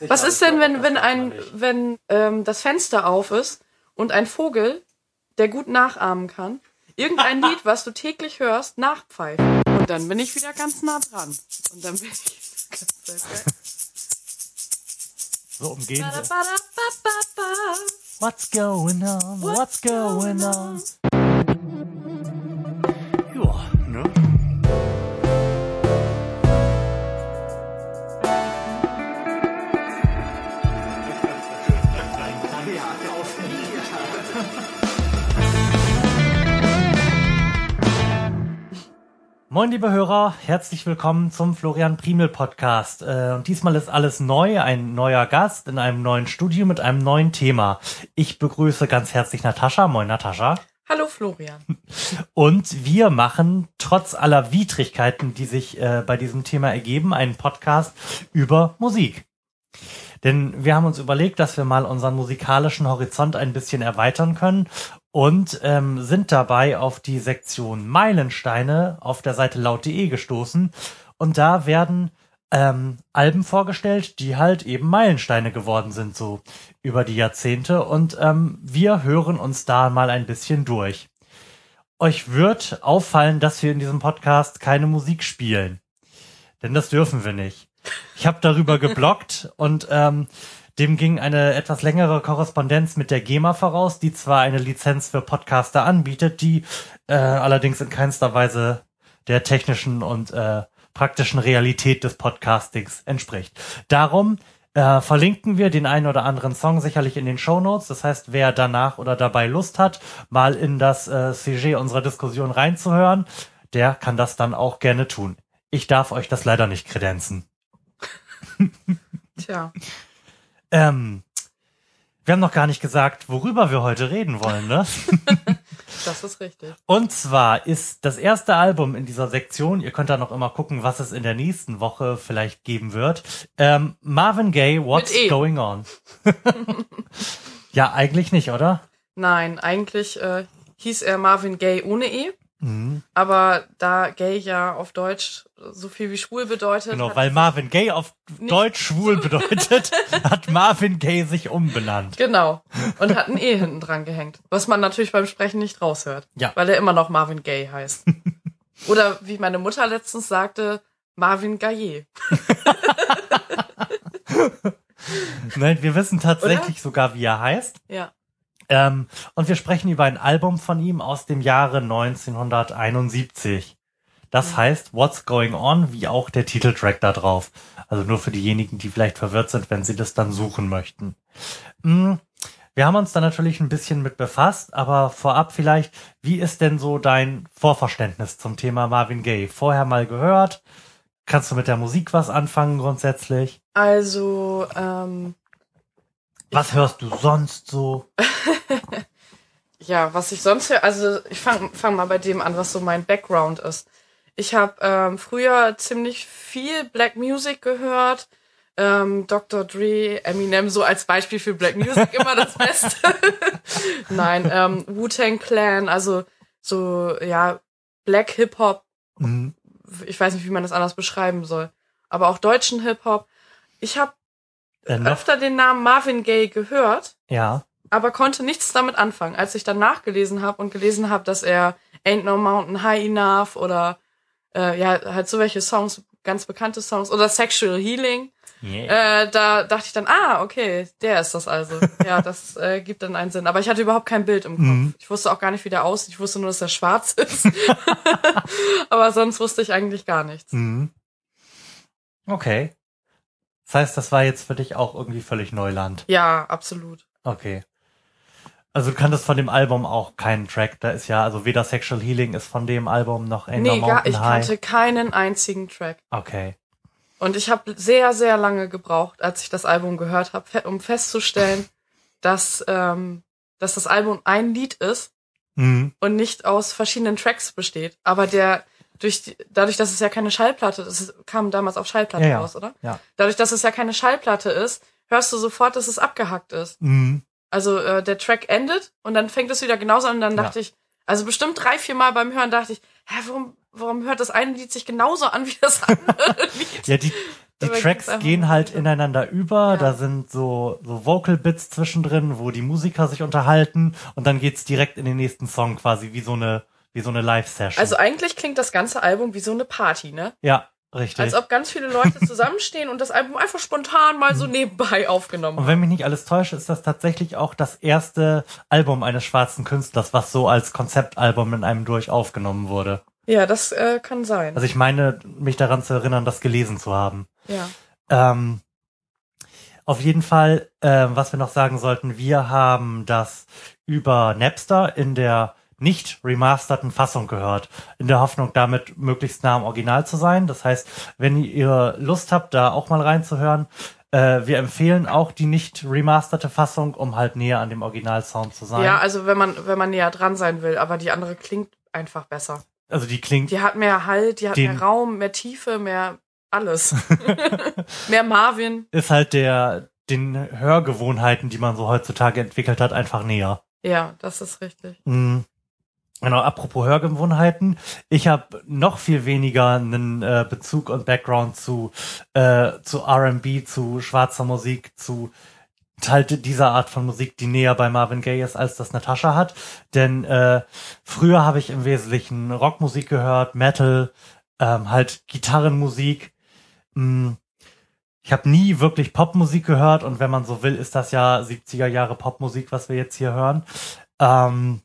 Was ist denn, wenn, wenn ein, wenn ähm, das Fenster auf ist und ein Vogel, der gut nachahmen kann, irgendein Lied, was du täglich hörst, nachpfeift? Und dann bin ich wieder ganz nah dran. Und dann bin ich ganz So umgehen sie. What's going on? What's going on? Moin, liebe Hörer, herzlich willkommen zum Florian Primel Podcast. Äh, Und diesmal ist alles neu, ein neuer Gast in einem neuen Studio mit einem neuen Thema. Ich begrüße ganz herzlich Natascha. Moin, Natascha. Hallo Florian. Und wir machen trotz aller Widrigkeiten, die sich äh, bei diesem Thema ergeben, einen Podcast über Musik. Denn wir haben uns überlegt, dass wir mal unseren musikalischen Horizont ein bisschen erweitern können und ähm, sind dabei auf die Sektion Meilensteine auf der Seite laut.de gestoßen. Und da werden ähm, Alben vorgestellt, die halt eben Meilensteine geworden sind, so über die Jahrzehnte. Und ähm, wir hören uns da mal ein bisschen durch. Euch wird auffallen, dass wir in diesem Podcast keine Musik spielen. Denn das dürfen wir nicht. Ich habe darüber geblockt und ähm, dem ging eine etwas längere Korrespondenz mit der GEMA voraus, die zwar eine Lizenz für Podcaster anbietet, die äh, allerdings in keinster Weise der technischen und äh, praktischen Realität des Podcastings entspricht. Darum äh, verlinken wir den einen oder anderen Song sicherlich in den Show Notes. Das heißt, wer danach oder dabei Lust hat, mal in das äh, CG unserer Diskussion reinzuhören, der kann das dann auch gerne tun. Ich darf euch das leider nicht kredenzen. Tja. Ähm, wir haben noch gar nicht gesagt, worüber wir heute reden wollen, ne? Das ist richtig. Und zwar ist das erste Album in dieser Sektion, ihr könnt da noch immer gucken, was es in der nächsten Woche vielleicht geben wird. Ähm, Marvin Gaye, What's E. Going On? ja, eigentlich nicht, oder? Nein, eigentlich äh, hieß er Marvin Gaye ohne E. Mhm. Aber da Gay ja auf Deutsch so viel wie schwul bedeutet. Genau, weil Marvin Gaye auf Deutsch schwul bedeutet, hat Marvin Gaye sich umbenannt. Genau. Und hat ein E hinten dran gehängt. Was man natürlich beim Sprechen nicht raushört. Ja. Weil er immer noch Marvin Gaye heißt. Oder wie meine Mutter letztens sagte, Marvin Gaye. Nein, wir wissen tatsächlich sogar, wie er heißt. Ja. Ähm, und wir sprechen über ein Album von ihm aus dem Jahre 1971. Das heißt What's Going On, wie auch der Titeltrack da drauf. Also nur für diejenigen, die vielleicht verwirrt sind, wenn sie das dann suchen möchten. Mm, Wir haben uns da natürlich ein bisschen mit befasst, aber vorab vielleicht, wie ist denn so dein Vorverständnis zum Thema Marvin Gaye? Vorher mal gehört? Kannst du mit der Musik was anfangen grundsätzlich? Also, ähm, Was hörst du sonst so? ja, was ich sonst höre, also ich fange fang mal bei dem an, was so mein Background ist. Ich habe ähm, früher ziemlich viel Black Music gehört. Ähm, Dr. Dre, Eminem so als Beispiel für Black Music immer das Beste. Nein, ähm, Wu-Tang Clan, also so, ja, Black Hip-Hop, Mhm. ich weiß nicht, wie man das anders beschreiben soll, aber auch deutschen Hip-Hop. Ich habe Äh, öfter den Namen Marvin Gaye gehört, Ja. aber konnte nichts damit anfangen. Als ich dann nachgelesen habe und gelesen habe, dass er Ain't No Mountain High Enough oder äh, ja, halt so welche Songs, ganz bekannte Songs oder Sexual Healing, Yeah. äh, da dachte ich dann, ah, okay, der ist das also. Ja, das äh, gibt dann einen Sinn. Aber ich hatte überhaupt kein Bild im Kopf. Mhm. Ich wusste auch gar nicht, wie der aussieht. Ich wusste nur, dass er schwarz ist. aber sonst wusste ich eigentlich gar nichts. Mhm. Okay. Das heißt, das war jetzt für dich auch irgendwie völlig Neuland. Ja, absolut. Okay. Also du kanntest von dem Album auch keinen Track. Da ist ja, also weder Sexual Healing ist von dem Album noch No Nee, gar, Mountain ich High. kannte keinen einzigen Track. Okay. Und ich habe sehr, sehr lange gebraucht, als ich das Album gehört habe, um festzustellen, dass, ähm, dass das Album ein Lied ist Mhm. und nicht aus verschiedenen Tracks besteht. Aber der durch dadurch, dass es ja keine Schallplatte ist, es kam damals auf Schallplatte Ja, raus, oder? Ja. Dadurch, dass es ja keine Schallplatte ist, hörst du sofort, dass es abgehackt ist. Mhm. Also äh, der Track endet und dann fängt es wieder genauso an und dann Ja. dachte ich, also bestimmt drei, vier Mal beim Hören dachte ich, hä, warum, warum hört das eine Lied sich genauso an wie das andere Lied? Ja, die, die Tracks gehen halt ineinander über, Ja. da sind so, so Vocal Bits zwischendrin, wo die Musiker sich unterhalten und dann geht's direkt in den nächsten Song quasi wie so eine, wie so eine Live-Session. Also eigentlich klingt das ganze Album wie so eine Party, ne? ja, richtig. Als ob ganz viele Leute zusammenstehen und das Album einfach spontan mal so nebenbei aufgenommen Mhm. Und haben. wenn mich nicht alles täuscht, ist das tatsächlich auch das erste Album eines schwarzen Künstlers, was so als Konzeptalbum in einem durch aufgenommen wurde. Ja, das äh, kann sein. Also ich meine, mich daran zu erinnern, das gelesen zu haben. ja. Ähm, auf jeden Fall, äh, was wir noch sagen sollten, wir haben das über Napster in der nicht remasterten Fassung gehört, in der Hoffnung, damit möglichst nah am Original zu sein. Das heißt, wenn ihr Lust habt, da auch mal reinzuhören, äh, wir empfehlen auch die nicht remasterte Fassung, um halt näher an dem Originalsound zu sein. ja, also wenn man, wenn man näher dran sein will, aber die andere klingt einfach besser. also die klingt Die hat mehr Halt, die hat mehr Raum, mehr Tiefe, mehr alles. mehr Marvin. ist halt der den Hörgewohnheiten, die man so heutzutage entwickelt hat, einfach näher. Ja, das ist richtig. Mhm. Genau, apropos Hörgewohnheiten. Ich habe noch viel weniger einen äh, Bezug und Background zu, äh, zu RB, zu schwarzer Musik, zu halt dieser Art von Musik, die näher bei Marvin Gaye ist, als das Natascha hat. Denn äh, früher habe ich im Wesentlichen Rockmusik gehört, Metal, ähm, halt Gitarrenmusik. Mm. Ich habe nie wirklich Popmusik gehört und wenn man so will, ist das ja 70er Jahre Popmusik, was wir jetzt hier hören. Ähm,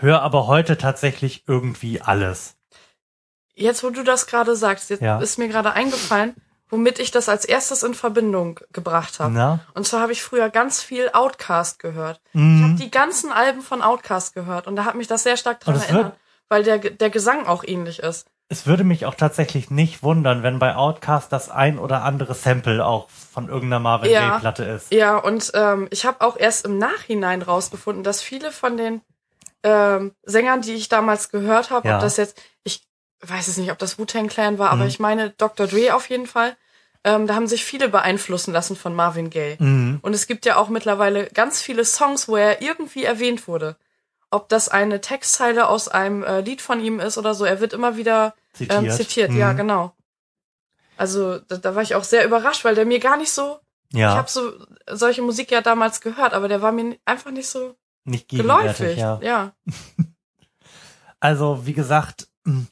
höre aber heute tatsächlich irgendwie alles. Jetzt, wo du das gerade sagst, jetzt Ja. ist mir gerade eingefallen, womit ich das als erstes in Verbindung gebracht habe. Und zwar habe ich früher ganz viel Outcast gehört. Ich Mhm. habe die ganzen Alben von Outcast gehört und da hat mich das sehr stark dran Und es erinnert, wird- weil der, der Gesang auch ähnlich ist. Es würde mich auch tatsächlich nicht wundern, wenn bei Outcast das ein oder andere Sample auch von irgendeiner Marvin Ja. Gaye Platte ist. Ja, und ähm, ich habe auch erst im Nachhinein rausgefunden, dass viele von den ähm, Sängern, die ich damals gehört habe, Ja. ob das jetzt, ich weiß es nicht, ob das Wu-Tang Clan war, aber Mhm. ich meine Dr. Dre auf jeden Fall, ähm, da haben sich viele beeinflussen lassen von Marvin Gaye. Mhm. Und es gibt ja auch mittlerweile ganz viele Songs, wo er irgendwie erwähnt wurde. Ob das eine Textzeile aus einem äh, Lied von ihm ist oder so, er wird immer wieder Zitiert. ähm, zitiert. Ja, Mhm. genau. Also da, da war ich auch sehr überrascht, weil der mir gar nicht so. Ich Ja, habe so solche Musik ja damals gehört, aber der war mir einfach nicht so nicht geläufig. ja. ja. Also, wie gesagt, mh,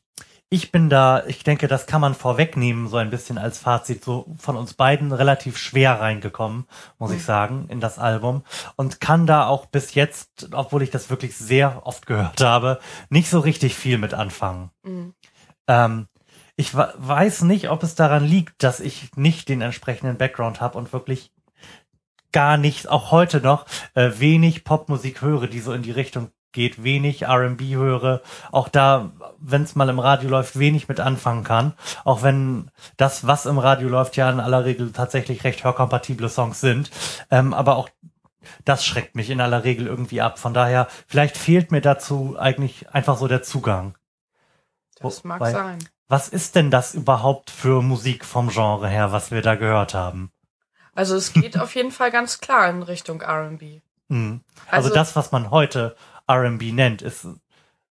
ich bin da, ich denke, das kann man vorwegnehmen, so ein bisschen als Fazit, so von uns beiden relativ schwer reingekommen, muss ich Mhm. sagen, in das Album. Und kann da auch bis jetzt, obwohl ich das wirklich sehr oft gehört habe, nicht so richtig viel mit anfangen. Mhm. Ähm, ich weiß nicht, ob es daran liegt, dass ich nicht den entsprechenden Background habe und wirklich gar nicht, auch heute noch, äh, wenig Popmusik höre, die so in die Richtung geht, wenig R&B höre, auch da, wenn es mal im Radio läuft, wenig mit anfangen kann, auch wenn das, was im Radio läuft, ja in aller Regel tatsächlich recht hörkompatible Songs sind, ähm, aber auch das schreckt mich in aller Regel irgendwie ab. Von daher, vielleicht fehlt mir dazu eigentlich einfach so der Zugang. Das mag Wobei- sein. Was ist denn das überhaupt für Musik vom Genre her, was wir da gehört haben? Also es geht auf jeden Fall ganz klar in Richtung R&B. Mhm. Also, Also- das, was man heute R&B nennt, ist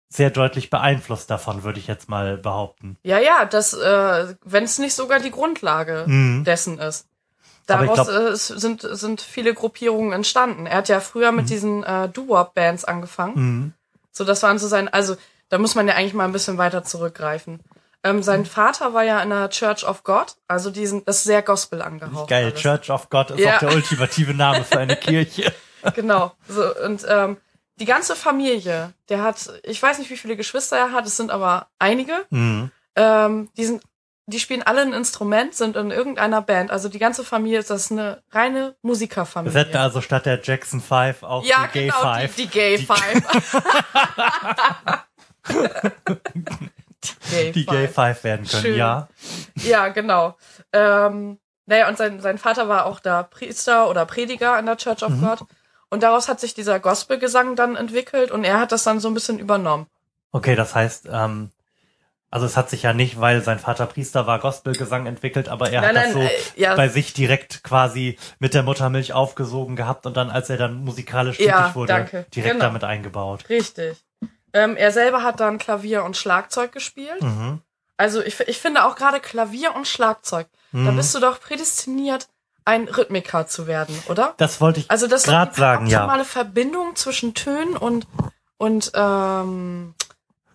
sehr deutlich beeinflusst davon, würde ich jetzt mal behaupten. Ja, ja, das, äh, wenn es nicht sogar die Grundlage Mhm. dessen ist. Daraus glaub- äh, sind, sind viele Gruppierungen entstanden. Er hat ja früher mit diesen äh, Doo-Wop-Bands angefangen. Mhm. So, das waren so sein, also da muss man ja eigentlich mal ein bisschen weiter zurückgreifen. Ähm, sein Vater war ja in der Church of God, also diesen, das ist sehr Gospel angehaucht. Geil, alles. Church of God ist Ja. auch der ultimative Name für eine Kirche. Genau. So, und ähm, die ganze Familie, der hat, ich weiß nicht, wie viele Geschwister er hat, es sind aber einige. Mhm. Ähm, die sind, die spielen alle ein Instrument, sind in irgendeiner Band. Also die ganze Familie ist das eine reine Wir Musikerfamilie. hätten also statt der Jackson Five auch ja, die Gay genau, Five. Die, die Gay Die- Five. die Gay die Gay Five werden können, Schön. ja. Ja, genau. Ähm, naja, und sein, sein Vater war auch da Priester oder Prediger in der Church of Mhm. God. Und daraus hat sich dieser Gospelgesang dann entwickelt und er hat das dann so ein bisschen übernommen. Okay, das heißt, ähm, also es hat sich ja nicht, weil sein Vater Priester war, Gospelgesang entwickelt, aber er hat das so äh, ja, bei sich direkt quasi mit der Muttermilch aufgesogen gehabt und dann, als er dann musikalisch Ja, tätig wurde, danke. direkt Genau. damit eingebaut. richtig. Ähm, er selber hat dann Klavier und Schlagzeug gespielt. Mhm. Also ich, ich finde auch gerade Klavier und Schlagzeug, da Mhm. bist du doch prädestiniert, ein Rhythmiker zu werden, oder? Das wollte ich Also das ist gerade sagen, ja. optimale Verbindung zwischen Tönen und und ähm,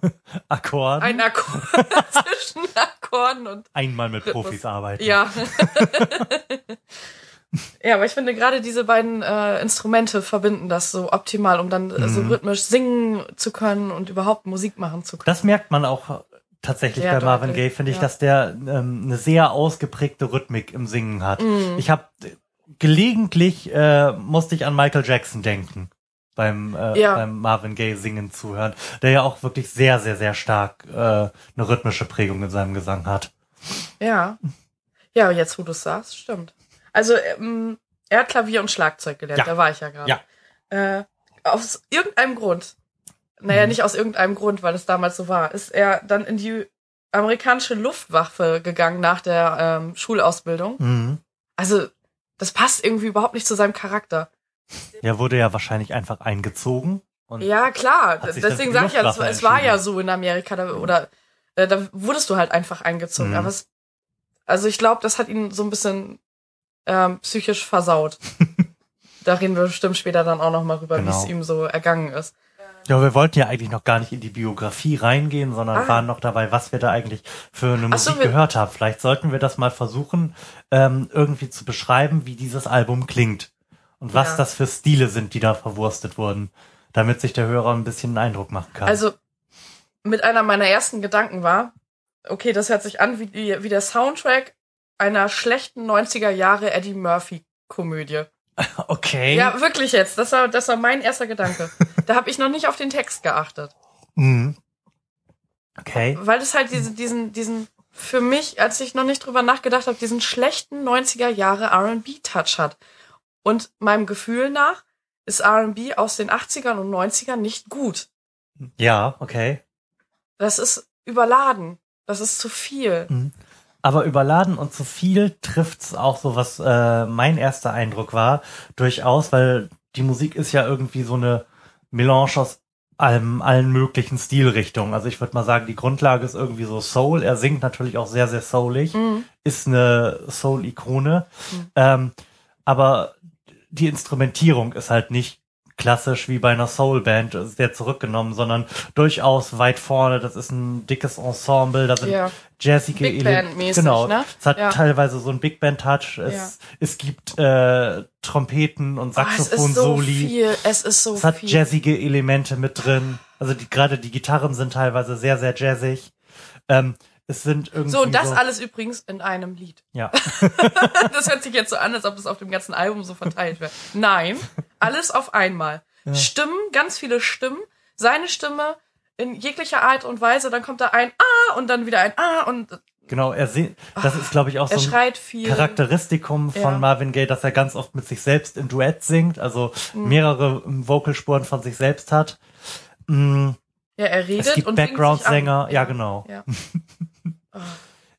Akkord. ein Akkord zwischen Akkorden und Einmal mit Rhythmus. Profis arbeiten. ja. ja, aber ich finde gerade diese beiden äh, Instrumente verbinden das so optimal, um dann äh, so Mhm. rhythmisch singen zu können und überhaupt Musik machen zu können. Das merkt man auch tatsächlich Ja, bei Marvin deutlich, Gaye, finde ich, ja. dass der ähm, eine sehr ausgeprägte Rhythmik im Singen hat. Mhm. Ich habe gelegentlich äh, musste ich an Michael Jackson denken beim, äh, Ja. beim Marvin Gaye singen zuhören, der ja auch wirklich sehr, sehr, sehr stark äh, eine rhythmische Prägung in seinem Gesang hat. Ja. Ja, jetzt wo du es sagst, stimmt. Also ähm, er hat Klavier und Schlagzeug gelernt, Ja. da war ich ja gerade. Ja. Äh, aus irgendeinem Grund, naja, Mhm. nicht aus irgendeinem Grund, weil es damals so war, ist er dann in die amerikanische Luftwaffe gegangen nach der ähm, Schulausbildung. Mhm. Also, das passt irgendwie überhaupt nicht zu seinem Charakter. Der wurde ja wahrscheinlich einfach eingezogen. Ja, klar. Deswegen sage ich ja, es, war ja so in Amerika, da, oder äh, da wurdest du halt einfach eingezogen. Mhm. Aber es, also ich glaube, das hat ihn so ein bisschen ähm, psychisch versaut. da reden wir bestimmt später dann auch noch mal rüber, wie Genau. es ihm so ergangen ist. Ja, wir wollten ja eigentlich noch gar nicht in die Biografie reingehen, sondern Ah. waren noch dabei, was wir da eigentlich für eine Ach so, Musik wir- gehört haben. Vielleicht sollten wir das mal versuchen, ähm, irgendwie zu beschreiben, wie dieses Album klingt und was Ja. das für Stile sind, die da verwurstet wurden, damit sich der Hörer ein bisschen einen Eindruck machen kann. Also mit einer meiner ersten Gedanken war, okay, das hört sich an wie, wie der Soundtrack einer schlechten 90er Jahre Eddie Murphy Komödie. okay. Ja, wirklich jetzt. Das war, das war mein erster Gedanke. da habe ich noch nicht auf den Text geachtet. Mhm. Okay. Weil es halt diesen, diesen, diesen, für mich, als ich noch nicht drüber nachgedacht habe, diesen schlechten 90er Jahre RB-Touch hat. Und meinem Gefühl nach ist RB aus den 80ern und 90ern nicht gut. Ja, okay. Das ist überladen. Das ist zu viel. Aber überladen und zu viel trifft's auch so, was äh, mein erster Eindruck war, durchaus, weil die Musik ist ja irgendwie so eine Melange aus allem, allen möglichen Stilrichtungen. Also ich würde mal sagen, die Grundlage ist irgendwie so Soul. Er singt natürlich auch sehr, sehr soulig, Mhm. ist eine Soul-Ikone. Mhm. Ähm, aber die Instrumentierung ist halt nicht klassisch wie bei einer Soul-Band sehr zurückgenommen, sondern durchaus weit vorne. Das ist ein dickes Ensemble, da sind Ja. jazzige Big Ele- Band-mäßig, Genau. ne? Es hat Ja. teilweise so einen Big Band Touch. Es, Ja. es gibt äh, Trompeten und Oh, es ist so viel. Es ist so es hat viel. jazzige Elemente mit drin. Also die, gerade die Gitarren sind teilweise sehr, sehr jazzig. Ähm, es sind irgendwie So, und das alles übrigens in einem Lied. Ja. das hört sich jetzt so an, als ob das auf dem ganzen Album so verteilt wäre. Nein, alles auf einmal. Stimmen, ganz viele Stimmen. Seine Stimme in jeglicher Art und Weise. Dann kommt da ein Ah und dann wieder ein Ah und Genau, er se- das ist, glaube ich, auch so ein. Charakteristikum von Ja. Marvin Gaye, dass er ganz oft mit sich selbst in Duett singt, also Mhm. mehrere ähm, Vocalspuren von sich selbst hat. Mm, Ja, er redet Es gibt und Background-Sänger, ja genau. Ja. Oh.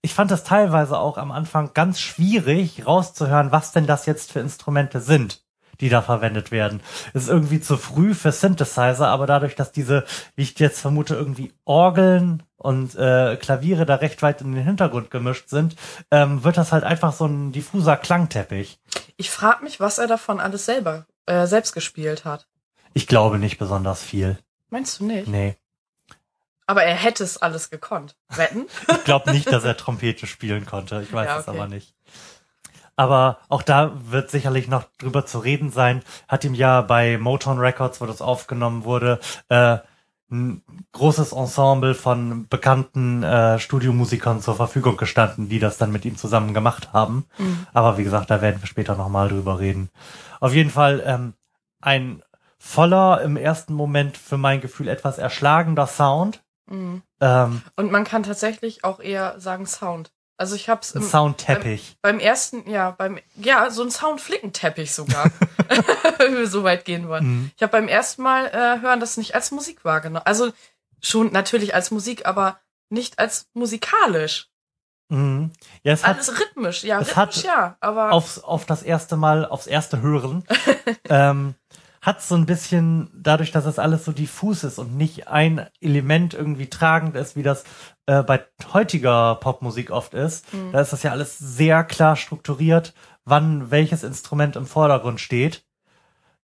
Ich fand das teilweise auch am Anfang ganz schwierig rauszuhören, was denn das jetzt für Instrumente sind, die da verwendet werden. Es ist irgendwie zu früh für Synthesizer, aber dadurch, dass diese, wie ich jetzt vermute, irgendwie Orgeln und äh, Klaviere da recht weit in den Hintergrund gemischt sind, ähm, wird das halt einfach so ein diffuser Klangteppich. Ich frage mich, was er davon alles selber äh, selbst gespielt hat. Ich glaube nicht besonders viel. Meinst du nicht? Nee. Aber er hätte es alles gekonnt. Wetten? Ich glaube nicht, dass er Trompete spielen konnte. Ich weiß Ja, es okay. aber nicht. Aber auch da wird sicherlich noch drüber zu reden sein. Hat ihm ja bei Motown Records, wo das aufgenommen wurde, äh, ein großes Ensemble von bekannten äh, Studiomusikern zur Verfügung gestanden, die das dann mit ihm zusammen gemacht haben. Mhm. Aber wie gesagt, da werden wir später nochmal drüber reden. Auf jeden Fall ähm, ein voller, im ersten Moment für mein Gefühl etwas erschlagender Sound. Mhm. Ähm, Und man kann tatsächlich auch eher sagen Sound. Also ich hab's ein im, Soundteppich. beim ersten, ja, beim, ja, so ein Soundflickenteppich sogar. Wenn wir so weit gehen wollen. Mhm. Ich habe beim ersten Mal äh, hören das nicht als Musik wahrgenommen. Also schon natürlich als Musik, aber nicht als musikalisch. Mhm. Ja, es hat Alles rhythmisch, ja, es rhythmisch hat ja, aber aufs, auf das erste Mal, aufs erste Hören, ähm, hat so ein bisschen, dadurch, dass es alles so diffus ist und nicht ein Element irgendwie tragend ist, wie das äh, bei heutiger Popmusik oft ist, Mhm. da ist das ja alles sehr klar strukturiert, wann welches Instrument im Vordergrund steht.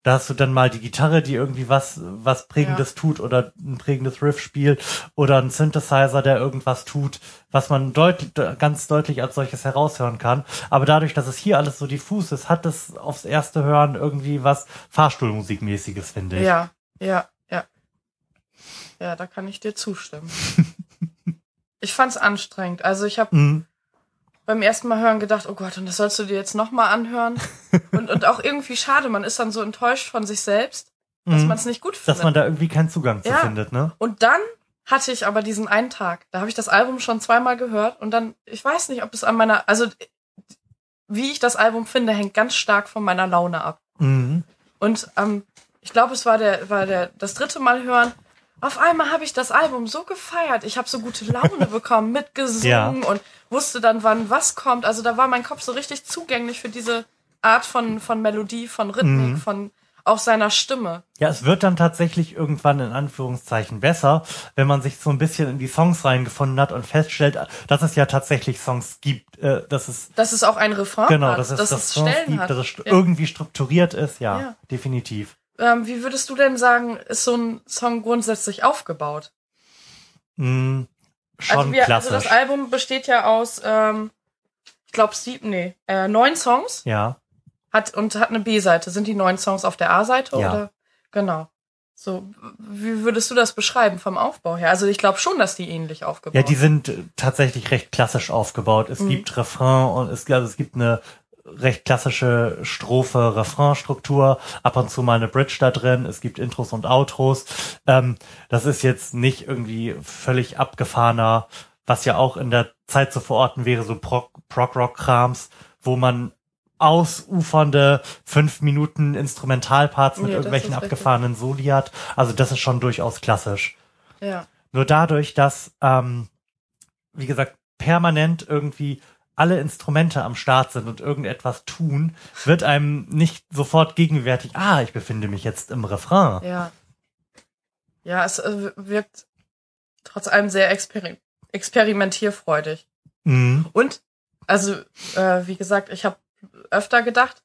Da hast du dann mal die Gitarre, die irgendwie was, was Prägendes tut oder ein prägendes Riff spielt oder ein Synthesizer, der irgendwas tut, was man deutlich, ganz deutlich als solches heraushören kann. Aber dadurch, dass es hier alles so diffus ist, hat es aufs erste Hören irgendwie was Fahrstuhlmusikmäßiges, finde ich. Ja, ja, ja. Ja, da kann ich dir zustimmen. ich fand's anstrengend. Also ich habe Mhm. Beim ersten Mal hören gedacht, oh Gott, und das sollst du dir jetzt nochmal anhören. und, und auch irgendwie schade, man ist dann so enttäuscht von sich selbst, dass Mhm. man es nicht gut findet. Dass man da irgendwie keinen Zugang zu Ja. findet, ne? Und dann hatte ich aber diesen einen Tag. Da habe ich das Album schon zweimal gehört und dann, ich weiß nicht, ob es an meiner, also wie ich das Album finde, hängt ganz stark von meiner Laune ab. Mhm. Und ähm, ich glaube, es war der, war der das dritte Mal hören. Auf einmal habe ich das Album so gefeiert. Ich habe so gute Laune bekommen, mitgesungen und wusste dann, wann was kommt. Also da war mein Kopf so richtig zugänglich für diese Art von, von Melodie, von Rhythmik, Mhm. von auch seiner Stimme. Ja, es wird dann tatsächlich irgendwann in Anführungszeichen besser, wenn man sich so ein bisschen in die Songs reingefunden hat und feststellt, dass es ja tatsächlich Songs gibt, äh, dass es Dass es auch ein Refrain genau, hat, dass es, dass dass es Songs Stellen gibt, hat. dass es Ja. irgendwie strukturiert ist, ja, Ja. definitiv. Ähm, wie würdest du denn sagen, ist so ein Song grundsätzlich aufgebaut? Mm, schon also, wir, also klassisch. das Album besteht ja aus, ähm, ich glaube, sieben, nee, äh, neun Songs ja. hat und hat eine B-Seite. Sind die neun Songs auf der A-Seite Ja. oder? Genau. So, wie würdest du das beschreiben vom Aufbau her? Also ich glaube schon, dass die ähnlich aufgebaut Ja, die sind tatsächlich recht klassisch aufgebaut. Es Mhm. gibt Refrain und es, also es gibt eine recht klassische Strophe, Refrain-Struktur, ab und zu mal eine Bridge da drin, es gibt Intros und Outros. Ähm, das ist jetzt nicht irgendwie völlig abgefahrener, was ja auch in der Zeit zu verorten wäre, so Prog- Prog-Rock-Krams, wo man ausufernde fünf Minuten Instrumentalparts mit Ja, irgendwelchen abgefahrenen Soli hat. Also das ist schon durchaus klassisch. Ja. Nur dadurch, dass, ähm, wie gesagt, permanent irgendwie alle Instrumente am Start sind und irgendetwas tun, wird einem nicht sofort gegenwärtig, ah, ich befinde mich jetzt im Refrain. Ja. Ja, es äh, wirkt trotz allem sehr experim experimentierfreudig. Mhm. Und, also, äh, wie gesagt, ich habe öfter gedacht,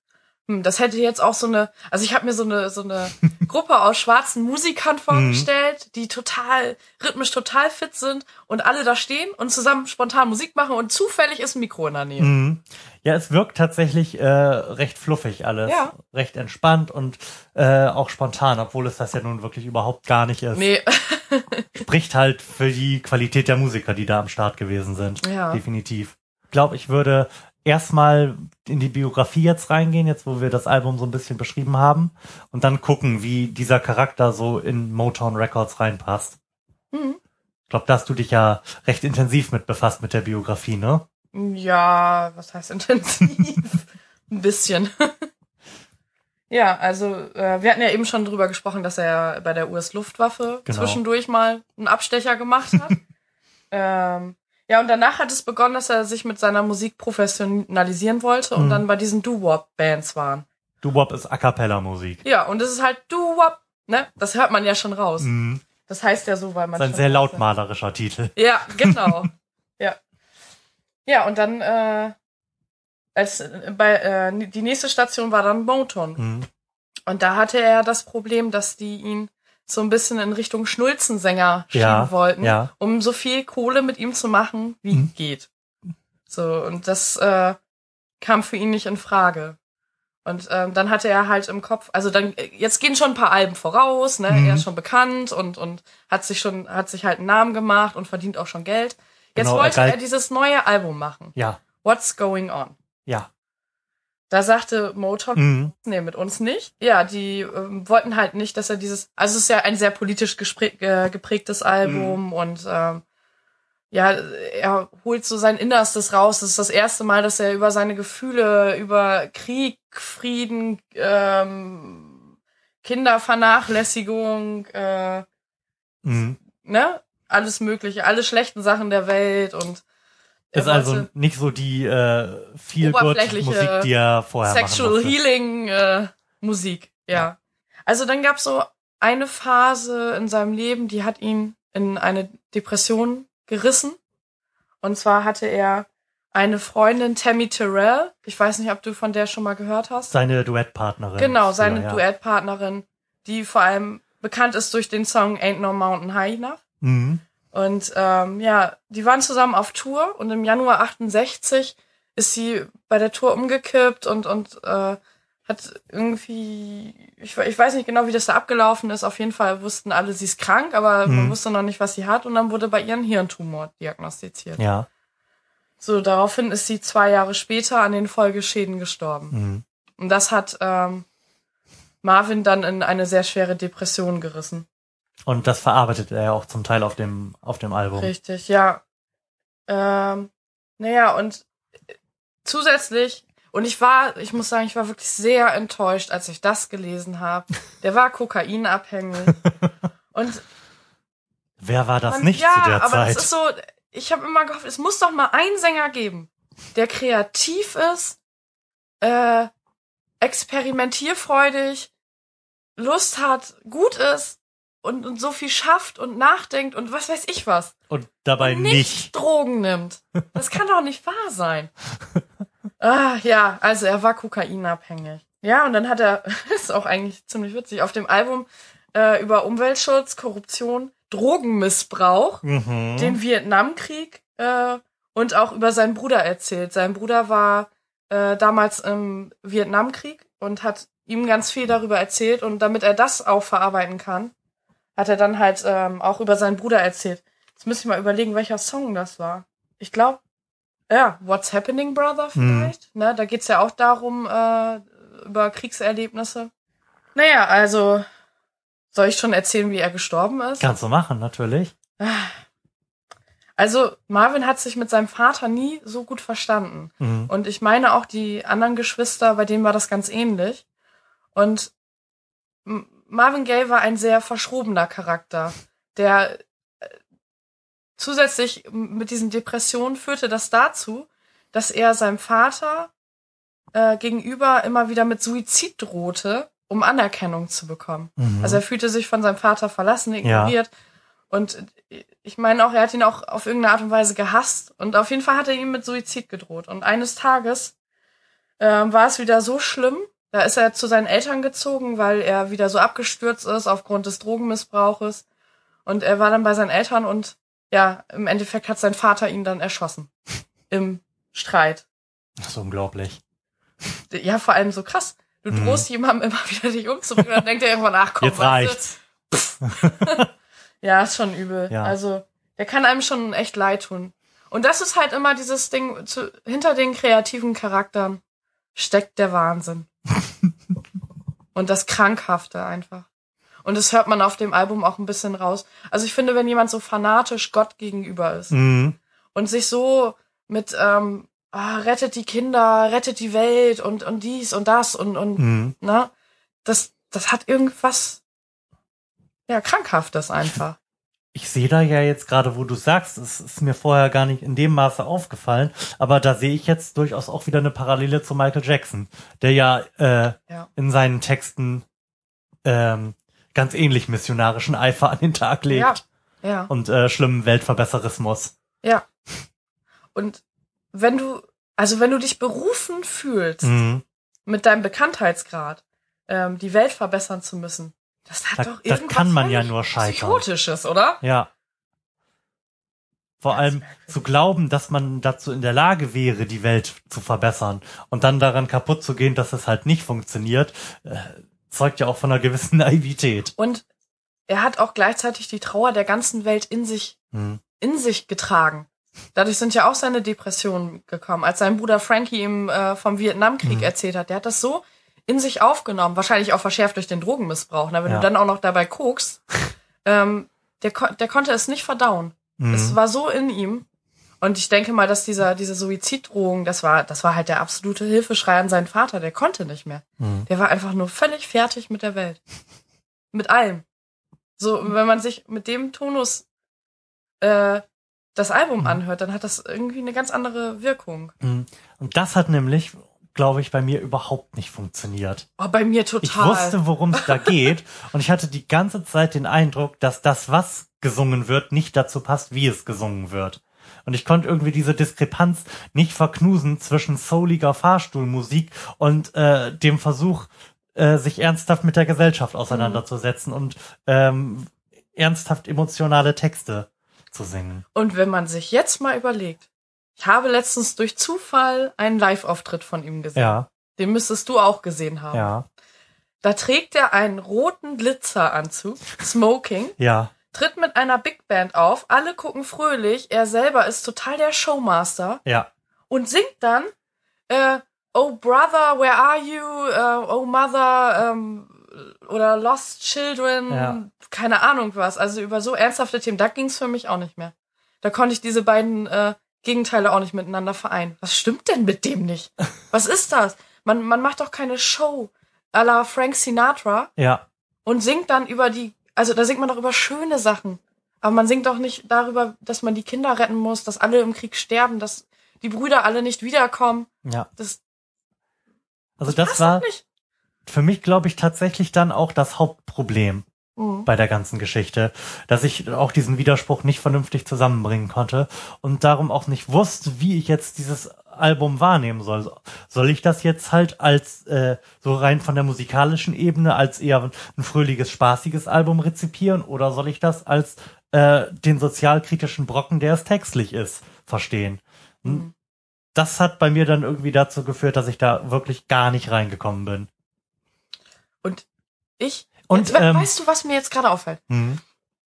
hm, das hätte jetzt auch so eine, also ich habe mir so eine so eine Gruppe aus schwarzen Musikern vorgestellt, die total rhythmisch total fit sind und alle da stehen und zusammen spontan Musik machen und zufällig ist ein Mikro in der Nähe. Mhm. Ja, es wirkt tatsächlich äh, recht fluffig alles, Ja. recht entspannt und äh, auch spontan, obwohl es das ja nun wirklich überhaupt gar nicht ist. Nee, Spricht halt für die Qualität der Musiker, die da am Start gewesen sind. Ja. Definitiv. Ich glaube, ich würde erstmal in die Biografie jetzt reingehen, jetzt wo wir das Album so ein bisschen beschrieben haben, und dann gucken, wie dieser Charakter so in Motown Records reinpasst. Mhm. Ich glaube, da hast du dich ja recht intensiv mit befasst mit der Biografie, ne? Ja, was heißt intensiv? Ein bisschen. ja, also äh, wir hatten ja eben schon drüber gesprochen, dass er bei der US-Luftwaffe Genau. zwischendurch mal einen Abstecher gemacht hat. ähm, ja, und danach hat es begonnen, dass er sich mit seiner Musik professionalisieren wollte und Mhm. dann bei diesen Doo-Wop-Bands waren. Doo-Wop ist A Cappella Musik. Ja, und es ist halt Doo-Wop, ne? Das hört man ja schon raus. Mhm. Das heißt ja so, weil man Das ist ein sehr lautmalerischer Titel. ja, genau. ja. Ja, und dann äh, als bei äh, die nächste Station war dann Motown. Mhm. Und da hatte er das Problem, dass die ihn so ein bisschen in Richtung Schnulzensänger schieben Ja, wollten, ja. um so viel Kohle mit ihm zu machen, wie Mhm. geht. So, und das äh, kam für ihn nicht in Frage. Und ähm, dann hatte er halt im Kopf, also dann, äh, jetzt gehen schon ein paar Alben voraus, ne? Mhm. Er ist schon bekannt und, und hat sich schon, hat sich halt einen Namen gemacht und verdient auch schon Geld. Jetzt Genau, wollte er dieses neue Album machen. Ja, What's Going On? ja. Da sagte Motown, Mhm. nee, mit uns nicht. Ja, die ähm, wollten halt nicht, dass er dieses, also es ist ja ein sehr politisch äh, geprägtes Album Mhm. und ähm, ja, er holt so sein Innerstes raus. Das ist das erste Mal, dass er über seine Gefühle, über Krieg, Frieden, ähm, Kindervernachlässigung, äh, Mhm. ne, alles Mögliche, alle schlechten Sachen der Welt und Ist also nicht so die äh, viel Musik, die er vorher Sexual. Healing äh, Musik, ja. Also dann gab's so eine Phase in seinem Leben, die hat ihn in eine Depression gerissen. Und zwar hatte er eine Freundin, Tammy Terrell. Ich weiß nicht, ob du von der schon mal gehört hast. Seine Duettpartnerin. Genau, seine Ja, ja. Duettpartnerin, die vor allem bekannt ist durch den Song Ain't No Mountain High Enough. Mhm. Und ähm, ja, die waren zusammen auf Tour und im Januar 68 ist sie bei der Tour umgekippt und, und äh, hat irgendwie, ich, ich weiß nicht genau, wie das da abgelaufen ist. Auf jeden Fall wussten alle, sie ist krank, aber man Mhm. wusste noch nicht, was sie hat. Und dann wurde bei ihr ein Hirntumor diagnostiziert. Ja. So, daraufhin ist sie zwei Jahre später an den Folgeschäden gestorben. Mhm. Und das hat ähm, Marvin dann in eine sehr schwere Depression gerissen. Und das verarbeitet er ja auch zum Teil auf dem, auf dem Album. Richtig, ja. Ähm, naja, und äh, zusätzlich, und ich war, ich muss sagen, ich war wirklich sehr enttäuscht, als ich das gelesen habe. Der war kokainabhängig. und Wer war das man, nicht ja, zu der aber Zeit? das ist so, ich habe immer gehofft, es muss doch mal einen Sänger geben, der kreativ ist, äh, experimentierfreudig, Lust hat, gut ist und, und so viel schafft und nachdenkt und was weiß ich was. Und dabei und nicht. Drogen nimmt. Das kann doch nicht wahr sein. Ah, ja, also er war kokainabhängig. Ja, und dann hat er, ist auch eigentlich ziemlich witzig, auf dem Album äh, über Umweltschutz, Korruption, Drogenmissbrauch, Mhm. den Vietnamkrieg äh, und auch über seinen Bruder erzählt. Sein Bruder war äh, damals im Vietnamkrieg und hat ihm ganz viel darüber erzählt und damit er das auch verarbeiten kann, hat er dann halt ähm, auch über seinen Bruder erzählt. Jetzt müsste ich mal überlegen, welcher Song das war. Ich glaube, ja, What's Happening, Brother vielleicht. Ne, da geht's ja auch darum, äh, über Kriegserlebnisse. Naja, also soll ich schon erzählen, wie er gestorben ist? Kannst du machen, natürlich. Also Marvin hat sich mit seinem Vater nie so gut verstanden. Mhm. Und ich meine auch die anderen Geschwister, bei denen war das ganz ähnlich. Und Marvin Gaye war ein sehr verschrobener Charakter, der äh, zusätzlich mit diesen Depressionen führte das dazu, dass er seinem Vater äh, gegenüber immer wieder mit Suizid drohte, um Anerkennung zu bekommen. Mhm. Also er fühlte sich von seinem Vater verlassen, ignoriert. Und ich meine auch, er hat ihn auch auf irgendeine Art und Weise gehasst. Und auf jeden Fall hat er ihm mit Suizid gedroht. Und eines Tages ähm, war es wieder so schlimm. Da ist er zu seinen Eltern gezogen, weil er wieder so abgestürzt ist aufgrund des Drogenmissbrauches. Und er war dann bei seinen Eltern und ja, im Endeffekt hat sein Vater ihn dann erschossen. Im Streit. Das ist unglaublich. Ja, vor allem so krass. Du Mhm. drohst jemandem immer wieder dich umzubringen, dann denkt er irgendwann, ach komm, Jetzt reicht's. Ja, ist schon übel. Ja. Also, der kann einem schon echt leid tun. Und das ist halt immer dieses Ding, zu, hinter den kreativen Charakteren steckt der Wahnsinn. Und das Krankhafte einfach. Und das hört man auf dem Album auch ein bisschen raus. Also ich finde, wenn jemand so fanatisch Gott gegenüber ist Mhm. und sich so mit ähm, ah, rettet die Kinder, rettet die Welt und, und dies und das und, und Mhm. ne, das, das hat irgendwas, ja, Krankhaftes einfach. Ich sehe da ja jetzt gerade, wo du sagst, es ist mir vorher gar nicht in dem Maße aufgefallen, aber da sehe ich jetzt durchaus auch wieder eine Parallele zu Michael Jackson, der ja, äh, Ja. in seinen Texten ähm, ganz ähnlich missionarischen Eifer an den Tag legt Ja, ja, und äh, schlimmen Weltverbesserismus. ja. Und wenn du, also wenn du dich berufen fühlst, Mhm. mit deinem Bekanntheitsgrad, ähm, die Welt verbessern zu müssen, das hat Da, doch irgendwas kann man ja nur scheitern. Psychotisches, oder? Ja. Vor Ganz allem zu glauben, dass man dazu in der Lage wäre, die Welt zu verbessern und dann daran kaputt zu gehen, dass es halt nicht funktioniert, äh, zeugt ja auch von einer gewissen Naivität. Und er hat auch gleichzeitig die Trauer der ganzen Welt in sich Hm. in sich getragen. Dadurch sind ja auch seine Depressionen gekommen. Als sein Bruder Frankie ihm äh, vom Vietnamkrieg Mhm. erzählt hat, der hat das so in sich aufgenommen, wahrscheinlich auch verschärft durch den Drogenmissbrauch. Ne? Wenn Ja. du dann auch noch dabei guckst, ähm, der, der konnte es nicht verdauen. Mhm. Es war so in ihm. Und ich denke mal, dass dieser, diese Suiziddrohung, das war, das war halt der absolute Hilfeschrei an seinen Vater. Der konnte nicht mehr. Mhm. Der war einfach nur völlig fertig mit der Welt. Mit allem. So, wenn man sich mit dem Tonus äh, das Album Mhm. anhört, dann hat das irgendwie eine ganz andere Wirkung. Mhm. Und das hat nämlich, glaube ich, bei mir überhaupt nicht funktioniert. Oh, bei mir Ich total. wusste, worum es da geht und ich hatte die ganze Zeit den Eindruck, dass das, was gesungen wird, nicht dazu passt, wie es gesungen wird. Und ich konnte irgendwie diese Diskrepanz nicht verknusen zwischen souliger Fahrstuhlmusik und äh, dem Versuch, äh, sich ernsthaft mit der Gesellschaft auseinanderzusetzen und ähm, ernsthaft emotionale Texte zu singen. Und wenn man sich jetzt mal überlegt, ich habe letztens durch Zufall einen Live-Auftritt von ihm gesehen. Ja, Den müsstest du auch gesehen haben. ja, Da trägt er einen roten Glitzeranzug, Smoking, ja, tritt mit einer Big Band auf, alle gucken fröhlich, er selber ist total der Showmaster ja, und singt dann äh, Oh Brother, where are you? Äh, oh Mother ähm, oder Lost Children, Ja. keine Ahnung was. Also über so ernsthafte Themen, da ging's für mich auch nicht mehr. Da konnte ich diese beiden äh, Gegenteile auch nicht miteinander vereinen. Was stimmt denn mit dem nicht? Was ist das? Man, man macht doch keine Show à la Frank Sinatra ja. und singt dann über die, also da singt man doch über schöne Sachen. Aber man singt doch nicht darüber, dass man die Kinder retten muss, dass alle im Krieg sterben, dass die Brüder alle nicht wiederkommen. ja. Das, Also das passt war für mich, glaube ich, tatsächlich dann auch das Hauptproblem. Mhm. bei der ganzen Geschichte, dass ich auch diesen Widerspruch nicht vernünftig zusammenbringen konnte und darum auch nicht wusste, wie ich jetzt dieses Album wahrnehmen soll. Soll ich das jetzt halt als äh, so rein von der musikalischen Ebene als eher ein fröhliches, spaßiges Album rezipieren oder soll ich das als äh, den sozialkritischen Brocken, der es textlich ist, verstehen? Hm? Mhm. Das hat bei mir dann irgendwie dazu geführt, dass ich da wirklich gar nicht reingekommen bin. Und ich, Und, we- ähm, weißt du, was mir jetzt gerade auffällt? Hm,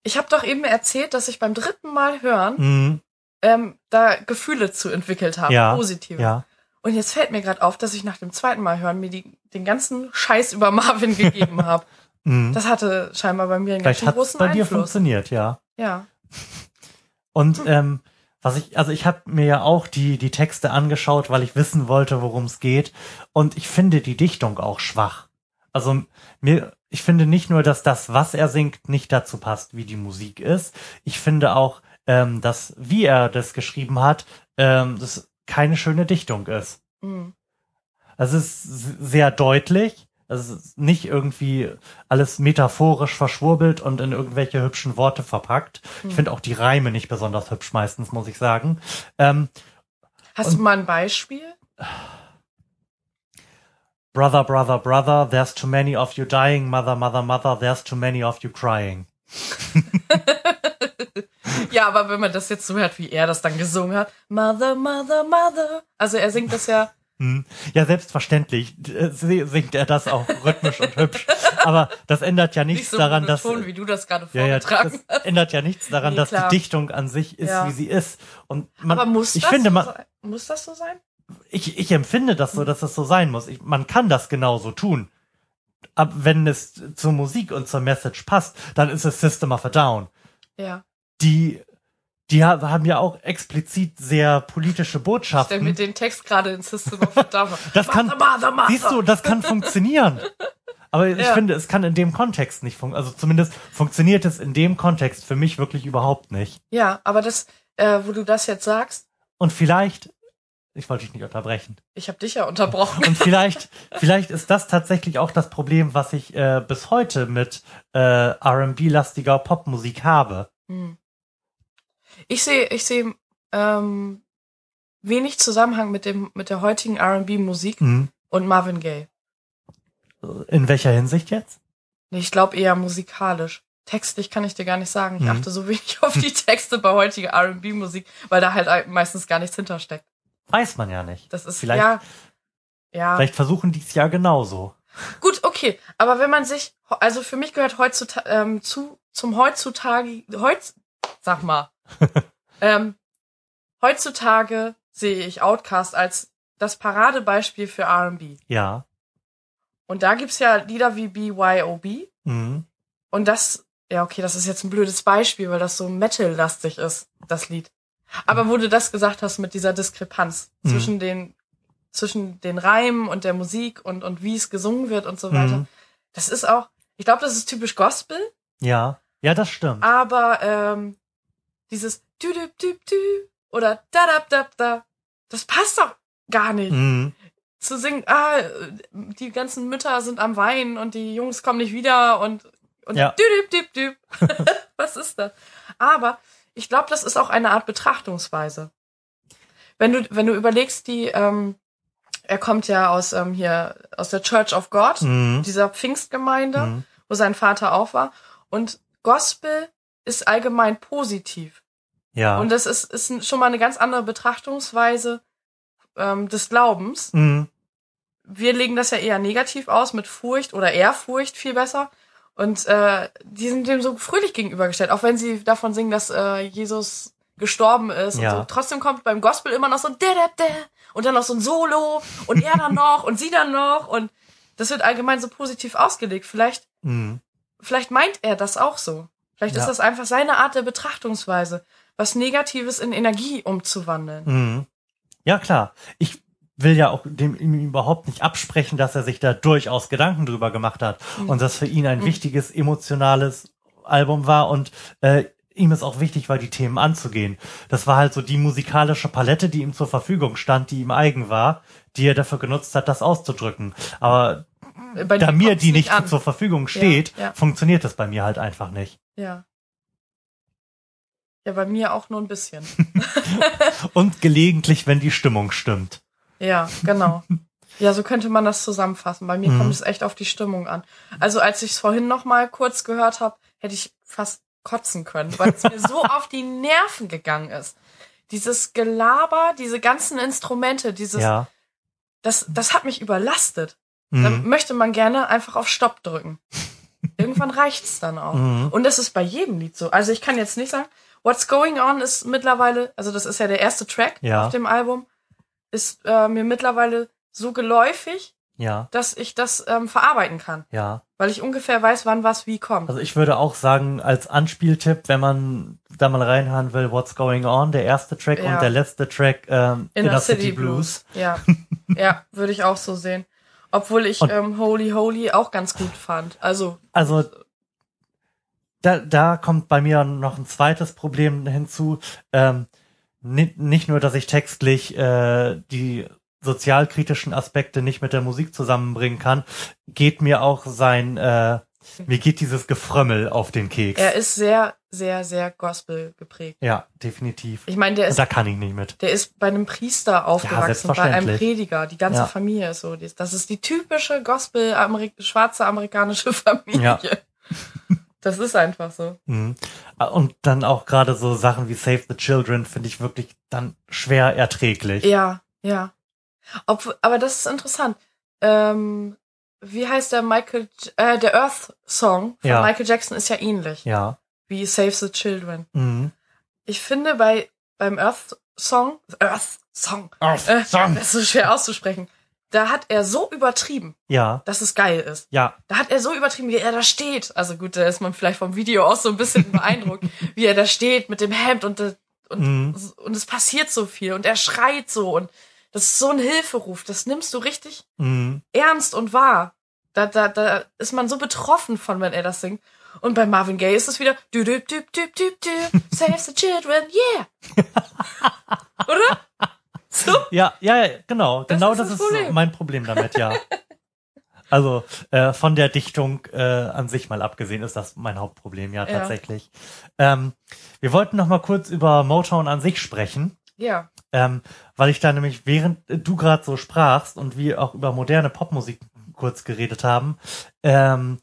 Ich habe doch eben erzählt, dass ich beim dritten Mal hören hm, ähm, da Gefühle zu entwickelt habe, Ja, positive. ja. Und jetzt fällt mir gerade auf, dass ich nach dem zweiten Mal hören mir die, den ganzen Scheiß über Marvin gegeben habe. Hm. Das hatte scheinbar bei mir einen Vielleicht ganz hat es großen bei dir Einfluss. funktioniert, ja. Ja. Und Hm. ähm, was ich, also ich habe mir ja auch die die Texte angeschaut, weil ich wissen wollte, worum es geht. Und ich finde die Dichtung auch schwach. Also mir, ich finde nicht nur, dass das, was er singt, nicht dazu passt, wie die Musik ist. Ich finde auch, ähm, dass wie er das geschrieben hat, ähm, das keine schöne Dichtung ist. Mhm. Also es ist sehr deutlich. Also es ist nicht irgendwie alles metaphorisch verschwurbelt und in irgendwelche hübschen Worte verpackt. Ich Hm. finde auch die Reime nicht besonders hübsch meistens, muss ich sagen. Ähm, Hast du mal ein Beispiel? Brother, brother, brother, there's too many of you dying. Mother, mother, mother, there's too many of you crying. Ja, aber wenn man das jetzt so hört, wie er das dann gesungen hat, Mother, Mother, Mother. Also er singt das ja, Hm. Ja, selbstverständlich singt er das auch rhythmisch und hübsch. Aber das ändert ja nichts nicht so daran, dass monoton, wie du das gerade ja, ja, das ändert ja nichts daran, Nee, dass die Dichtung an sich ist, Ja. wie sie ist. Und man, Aber muss ich das finde, so man, sein? Muss das so sein? Ich, ich empfinde das so, dass es so sein muss. Ich, man kann das genauso tun. Aber wenn es zur Musik und zur Message passt, dann ist es System of a Down. Ja. Die, die ha- haben ja auch explizit sehr politische Ich Botschaften. mir den Text gerade in System of a Down. Das kann- Mother, Mother, Mother. Siehst du, das kann funktionieren. Aber ich Ja. finde, es kann in dem Kontext nicht funktionieren. Also zumindest funktioniert es in dem Kontext für mich wirklich überhaupt nicht. Ja, aber das, äh, wo du das jetzt sagst, Und vielleicht, ich wollte dich nicht unterbrechen. ich habe dich ja unterbrochen. Und vielleicht, vielleicht ist das tatsächlich auch das Problem, was ich äh, bis heute mit äh, R&B-lastiger Popmusik habe. Hm. Ich sehe, ich sehe ähm, wenig Zusammenhang mit dem mit der heutigen R&B-Musik Hm. und Marvin Gaye. In welcher Hinsicht jetzt? Ich glaube eher musikalisch. Textlich kann ich dir gar nicht sagen. Ich Mhm. achte so wenig auf die Texte bei heutiger R&B-Musik, weil da halt meistens gar nichts hintersteckt. Weiß man ja nicht. Das ist Vielleicht- ja, ja. Vielleicht versuchen die es ja genauso. Gut, okay. Aber wenn man sich, also für mich gehört heutzutage ähm, zu zum heutzutage, heutz, sag mal, ähm, heutzutage sehe ich Outcast als das Paradebeispiel für R&B. Ja. Und da gibt's ja Lieder wie BYOB Mhm. und das, ja okay, das ist jetzt ein blödes Beispiel, weil das so Metal-lastig ist, das Lied. Aber wo du das gesagt hast mit dieser Diskrepanz Mhm. zwischen den zwischen den Reimen und der Musik und und wie es gesungen wird und so weiter. Mhm. Das ist auch, ich glaube, das ist typisch Gospel, Ja. Ja, das stimmt. aber ähm, dieses dü dü dü dü oder da da da da, das passt doch gar nicht. Mhm. zu singen, ah, die ganzen Mütter sind am Weinen und die Jungs kommen nicht wieder und, und Ja. düdüb, düb, düb. Was ist das? Aber ich glaube, das ist auch eine Art Betrachtungsweise. Wenn du, wenn du überlegst, die, ähm, er kommt ja aus ähm, hier aus der Church of God, Mhm. dieser Pfingstgemeinde, Mhm. wo sein Vater auch war. Und Gospel ist allgemein positiv. Ja. Und das ist, ist schon mal eine ganz andere Betrachtungsweise ähm, des Glaubens. mhm. Wir legen das ja eher negativ aus, mit Furcht oder Ehrfurcht viel besser. Und äh, die sind dem so fröhlich gegenübergestellt, auch wenn sie davon singen, dass äh, Jesus gestorben ist. Ja. Und so. Trotzdem kommt beim Gospel immer noch so ein da, da, da, und dann noch so ein Solo und er dann noch und sie dann noch. Und das wird allgemein so positiv ausgelegt. Vielleicht Mhm. vielleicht meint er das auch so. Vielleicht Ja. ist das einfach seine Art der Betrachtungsweise, was Negatives in Energie umzuwandeln. Mhm. Ja, klar. Ich will ja auch dem ihm überhaupt nicht absprechen, dass er sich da durchaus Gedanken drüber gemacht hat Mhm. und das für ihn ein wichtiges emotionales Album war und äh, ihm ist auch wichtig war, die Themen anzugehen. Das war halt so die musikalische Palette, die ihm zur Verfügung stand, die ihm eigen war, die er dafür genutzt hat, das auszudrücken. Aber Bei da mir die nicht an. zur Verfügung steht, ja. funktioniert das bei mir halt einfach nicht. Ja. Ja, bei mir auch nur ein bisschen. Und gelegentlich, wenn die Stimmung stimmt. Ja, genau. Ja, so könnte man das zusammenfassen. Bei mir Mhm. kommt es echt auf die Stimmung an. Also als ich es vorhin noch mal kurz gehört habe, hätte ich fast kotzen können, weil es mir so auf die Nerven gegangen ist. Dieses Gelaber, diese ganzen Instrumente, dieses, Ja. das, das hat mich überlastet. Da Mhm. möchte man gerne einfach auf Stopp drücken. Irgendwann reicht's dann auch. Mhm. Und das ist bei jedem Lied so. Also ich kann jetzt nicht sagen, What's Going On ist mittlerweile, also das ist ja der erste Track Ja. auf dem Album, ist äh, mir mittlerweile so geläufig, Ja. dass ich das ähm, verarbeiten kann. Ja. Weil ich ungefähr weiß, wann was wie kommt. Also ich würde auch sagen, als Anspieltipp, wenn man da mal reinhören will, What's Going On, der erste Track Ja. und der letzte Track, ähm, Inner, City, Blues. Ja, ja, würde ich auch so sehen. Obwohl ich Und- ähm, Holy Holy auch ganz gut fand. Also, Also da, da kommt bei mir noch ein zweites Problem hinzu. Ähm, nicht nur, dass ich textlich äh, die sozialkritischen Aspekte nicht mit der Musik zusammenbringen kann, geht mir auch sein, äh, mir geht dieses Gefrömmel auf den Keks. er ist sehr, sehr, sehr Gospel geprägt. ja, definitiv. Ich meine, der Und ist da kann ich nicht mit. Der ist bei einem Priester aufgewachsen, bei einem. Prediger. Die ganze Ja. Familie ist so. Das ist die typische Gospel -Amerik schwarze amerikanische Familie. Ja. Das ist einfach so. Mhm. Und dann auch gerade so Sachen wie Save the Children finde ich wirklich dann schwer erträglich. Ja, ja. Ob, aber das ist interessant. Ähm, wie heißt der Michael, äh, der Earth Song von Ja. Michael Jackson ist ja ähnlich Ja. wie Save the Children. Mhm. Ich finde bei beim Earth Song, Earth Song, Earth äh, Song. das ist so schwer auszusprechen. Da hat er so übertrieben, Ja, dass es geil ist. ja, Da hat er so übertrieben, wie er da steht. Also gut, da ist man vielleicht vom Video auch so ein bisschen beeindruckt, wie er da steht mit dem Hemd und, und, Mhm. und es passiert so viel und er schreit so und das ist so ein Hilferuf. Das nimmst du richtig mhm. ernst und wahr. Da, da, da ist man so betroffen von, wenn er das singt. Und bei Marvin Gaye ist es wieder dü dü dü dü dü dü Save the children, yeah. Oder? So? Ja, ja, ja, genau. Das genau ist das das ist Problem. mein Problem damit, ja. Also äh, von der Dichtung äh, an sich mal abgesehen ist das mein Hauptproblem, ja, Ja. tatsächlich. Ähm, wir wollten noch mal kurz über Motown an sich sprechen, Ja. ähm, weil ich da nämlich, während du gerade so sprachst und wir auch über moderne Popmusik kurz geredet haben, ähm,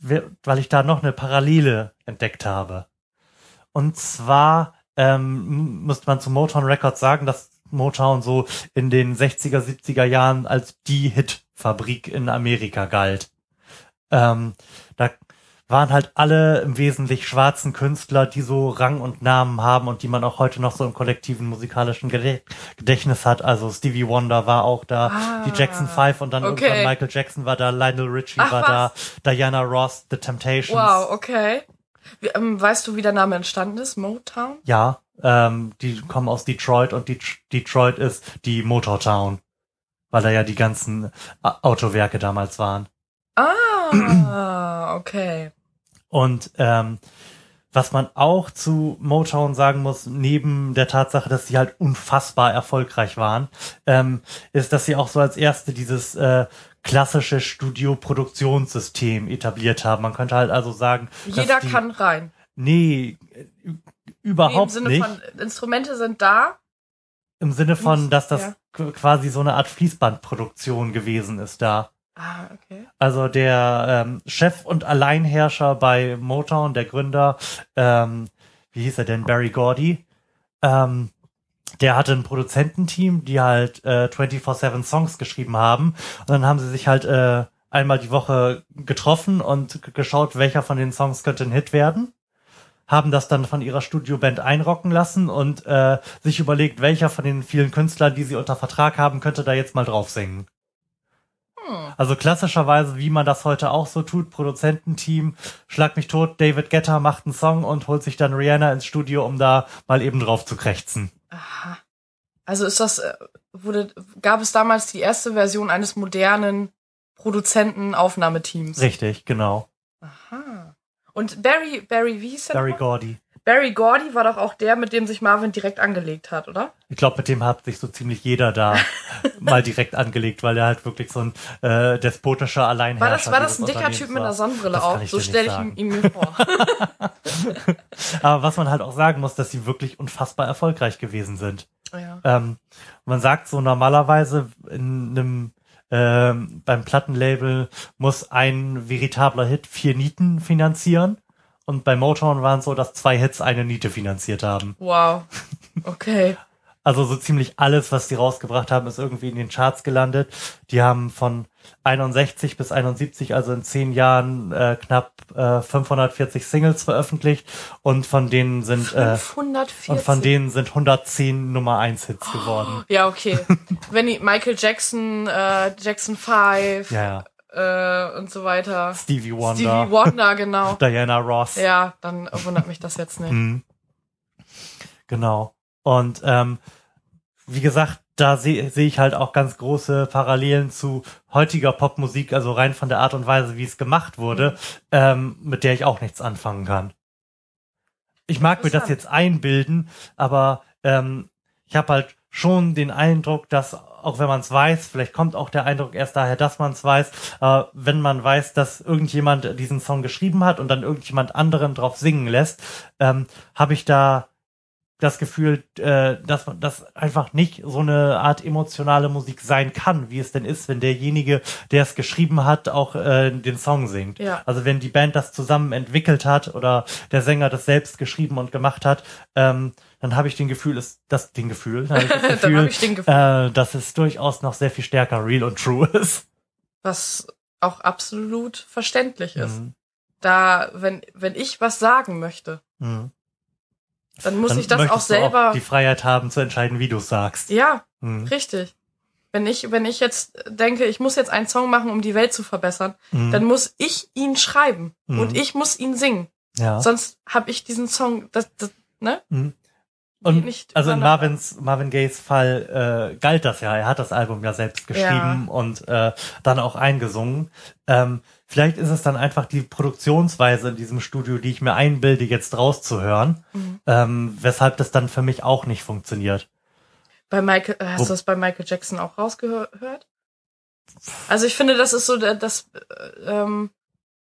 weil ich da noch eine Parallele entdeckt habe. Und zwar ähm, müsste man zu Motown Records sagen, dass Motown so in den 60er, 70er Jahren als die Hitfabrik in Amerika galt. Ähm, da waren halt alle im Wesentlichen schwarzen Künstler, die so Rang und Namen haben und die man auch heute noch so im kollektiven musikalischen Gedächtnis hat. Also Stevie Wonder war auch da, Ah, die Jackson Five und dann okay. irgendwann Michael Jackson war da, Lionel Richie Ach, war was? da, Diana Ross, The Temptations. Wow, okay. Wie, ähm, weißt du, wie der Name entstanden ist? Motown? Ja, ähm, die kommen aus Detroit und Die- Detroit ist die Motortown, weil da ja die ganzen äh, Autowerke damals waren. Ah, okay. Und ähm, was man auch zu Motown sagen muss, neben der Tatsache, dass sie halt unfassbar erfolgreich waren, ähm, ist, dass sie auch so als erste dieses äh, klassische Studio-Produktionssystem etabliert haben. Man könnte halt also sagen, Jeder die, kann rein. Nee, überhaupt nee, Im Sinne nicht. von Instrumente sind da. Im Sinne von, dass das Ja. qu- quasi so eine Art Fließbandproduktion gewesen ist da. Ah, okay. Also der ähm, Chef und Alleinherrscher bei Motown, der Gründer, ähm, wie hieß er denn, Barry Gordy, ähm, der hatte ein Produzententeam, die halt äh, 24-7 Songs geschrieben haben. Und dann haben sie sich halt äh, einmal die Woche getroffen und geschaut, welcher von den Songs könnte ein Hit werden. Haben das dann von ihrer Studioband einrocken lassen und äh, sich überlegt, welcher von den vielen Künstlern, die sie unter Vertrag haben, könnte da jetzt mal drauf singen. Hm. Also klassischerweise, wie man das heute auch so tut, Produzententeam, schlag mich tot, David Guetta macht einen Song und holt sich dann Rihanna ins Studio, um da mal eben drauf zu krächzen. Aha. Also ist das, äh, wurde, gab es damals die erste Version eines modernen Produzentenaufnahmeteams? Richtig, genau. Aha. Und Barry, Barry, wie hieß der? Barry? Gordy. Barry Gordy war doch auch der, mit dem sich Marvin direkt angelegt hat, oder? Ich glaube, mit dem hat sich so ziemlich jeder da mal direkt angelegt, weil er halt wirklich so ein äh, despotischer Alleinherrscher War das, war das ein dicker Typ mit einer. Sonnenbrille auch? So stelle ich ihn mir vor. Aber was man halt auch sagen muss, dass sie wirklich unfassbar erfolgreich gewesen sind. ja. Ähm, man sagt so normalerweise in einem ähm, beim Plattenlabel muss ein veritabler Hit vier Nieten finanzieren. Und bei Motown waren es so, dass zwei Hits eine Niete finanziert haben. Wow. Okay. Also so ziemlich alles, was die rausgebracht haben, ist irgendwie in den Charts gelandet. Die haben von 61 bis 71, also in zehn Jahren, äh, knapp äh, 540 Singles veröffentlicht. Und von denen sind äh, 540. und von denen sind 110 Nummer 1 Hits geworden. ja, okay. Wenn die Michael Jackson, äh, Jackson 5 Ja, ja. äh, und so weiter. Stevie Wonder, Stevie Wonder, genau. Diana Ross. Ja, dann wundert mich das jetzt nicht. Mhm. Genau. Und ähm, wie gesagt, da sehe seh ich halt auch ganz große Parallelen zu heutiger Popmusik, also rein von der Art und Weise, wie es gemacht wurde, ähm, mit der ich auch nichts anfangen kann. Ich mag mir das jetzt einbilden, aber ähm, ich habe halt schon den Eindruck, dass auch wenn man es weiß, vielleicht kommt auch der Eindruck erst daher, dass man es weiß, aber wenn man weiß, dass irgendjemand diesen Song geschrieben hat und dann irgendjemand anderen drauf singen lässt, ähm, habe ich da das Gefühl, äh, dass man das einfach nicht so eine Art emotionale Musik sein kann, wie es denn ist, wenn derjenige, der es geschrieben hat, auch äh, den Song singt. Ja. Also wenn die Band das zusammen entwickelt hat oder der Sänger das selbst geschrieben und gemacht hat, ähm, dann habe ich den Gefühl, ist das den Gefühl, dann habe ich das Gefühl, habe ich den Gefühl, äh, dass es durchaus noch sehr viel stärker real und true ist. was auch absolut verständlich ist. Mhm. Da, wenn, wenn ich was sagen möchte, Mhm. Dann muss Dann ich das auch selber. die Freiheit haben zu entscheiden, wie du es sagst. ja, Mhm. richtig. Wenn ich, wenn ich jetzt denke, ich muss jetzt einen Song machen, um die Welt zu verbessern, Mhm. dann muss ich ihn schreiben Mhm. und ich muss ihn singen. ja. Sonst habe ich diesen Song, das, das ne? Und nicht also in. Marvins, Marvin Gayes Fall äh, galt das ja. Er hat das Album ja selbst geschrieben und äh, dann auch eingesungen. Ähm, vielleicht ist es dann einfach die Produktionsweise in diesem Studio, die ich mir einbilde, jetzt rauszuhören, Mhm. ähm, weshalb das dann für mich auch nicht funktioniert. Bei Michael, äh, hast Wo- du das bei Michael Jackson auch rausgehört? Also ich finde, das ist so der- das, äh, ähm,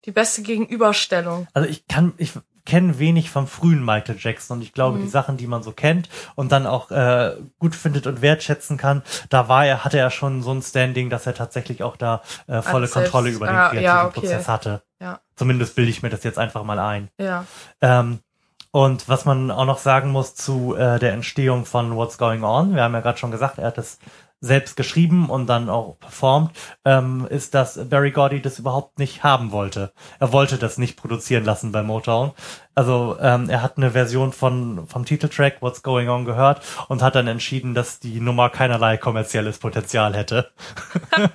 die beste Gegenüberstellung. Also ich kann, ich kenne wenig vom frühen Michael Jackson und ich glaube, Mhm. die Sachen, die man so kennt und dann auch äh, gut findet und wertschätzen kann, da war er, hatte er schon so ein Standing, dass er tatsächlich auch da äh, volle selbst- Kontrolle über den ah, kreativen ja, okay. Prozess hatte. Ja. Zumindest bilde ich mir das jetzt einfach mal ein. Ja. Ähm, und was man auch noch sagen muss zu äh, der Entstehung von What's Going On, wir haben ja gerade schon gesagt, er hat es selbst geschrieben und dann auch performt, ähm, ist, dass Barry Gordy das überhaupt nicht haben wollte. Er wollte das nicht produzieren lassen bei Motown. Also ähm, er hat eine Version von vom Titeltrack What's Going On gehört und hat dann entschieden, dass die Nummer keinerlei kommerzielles Potenzial hätte.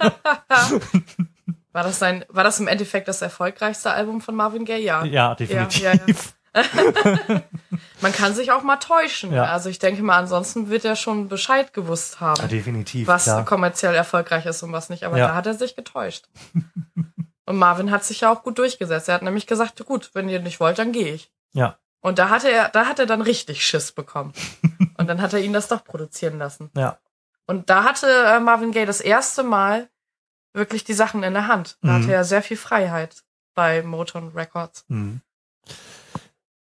War das sein, war das im Endeffekt das erfolgreichste Album von Marvin Gaye? Ja. Ja, definitiv. ja, ja. Man kann sich auch mal täuschen. Ja. Also ich denke mal, ansonsten wird er schon Bescheid gewusst haben, Ja, definitiv. was klar. kommerziell erfolgreich ist und was nicht. Aber Ja. da hat er sich getäuscht. und Marvin hat sich ja auch gut durchgesetzt. Er hat nämlich gesagt, gut, wenn ihr nicht wollt, dann gehe ich. Ja. Und da hatte er, da hat er dann richtig Schiss bekommen. und dann hat er ihn das doch produzieren lassen. Ja. Und da hatte äh, Marvin Gaye das erste Mal wirklich die Sachen in der Hand. Da Mhm. hatte er sehr viel Freiheit bei Motown Records. Mhm.